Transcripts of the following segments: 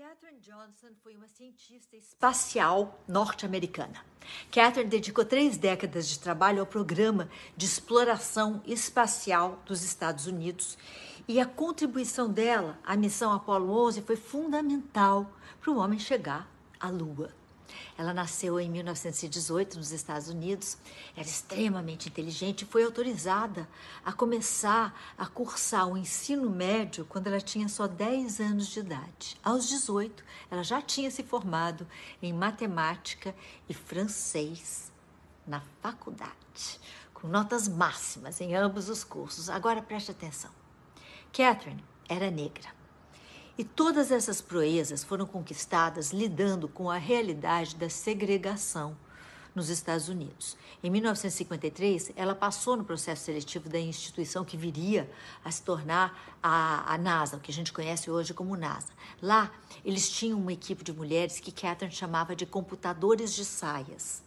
Katherine Johnson foi uma cientista espacial norte-americana. Katherine dedicou três décadas de trabalho ao programa de exploração espacial dos Estados Unidos e a contribuição dela à missão Apollo 11 foi fundamental para o homem chegar à Lua. Ela nasceu em 1918 nos Estados Unidos, era extremamente inteligente e foi autorizada a começar a cursar o ensino médio quando ela tinha só 10 anos de idade. Aos 18, ela já tinha se formado em matemática e francês na faculdade, com notas máximas em ambos os cursos. Agora preste atenção. Catherine era negra. E todas essas proezas foram conquistadas lidando com a realidade da segregação nos Estados Unidos. Em 1953, ela passou no processo seletivo da instituição que viria a se tornar a, a, NASA, o que a gente conhece hoje como NASA. Lá, eles tinham uma equipe de mulheres que Catherine chamava de computadores de saias.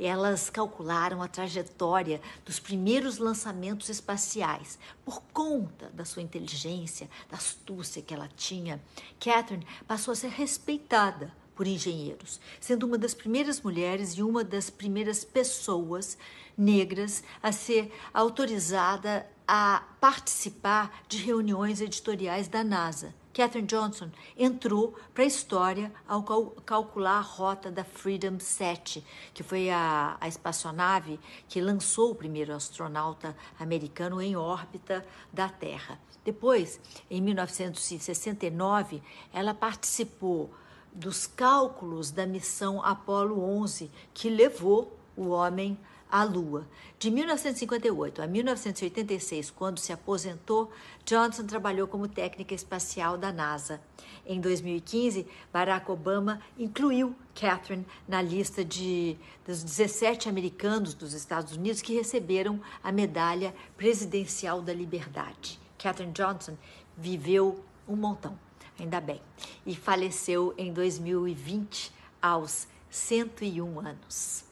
Elas calcularam a trajetória dos primeiros lançamentos espaciais. Por conta da sua inteligência, da astúcia que ela tinha, Catherine passou a ser respeitada por engenheiros, sendo uma das primeiras mulheres e uma das primeiras pessoas negras a ser autorizada a participar de reuniões editoriais da NASA. Katherine Johnson entrou para a história ao cal calcular a rota da Freedom 7, que foi a, a espaçonave que lançou o primeiro astronauta americano em órbita da Terra. Depois, em 1969, ela participou dos cálculos da missão Apollo 11, que levou o homem à Lua. De 1958 a 1986, quando se aposentou, Johnson trabalhou como técnica espacial da NASA. Em 2015, Barack Obama incluiu Catherine na lista de, dos 17 americanos dos Estados Unidos que receberam a medalha presidencial da liberdade. Catherine Johnson viveu um montão, ainda bem, e faleceu em 2020 aos 101 anos.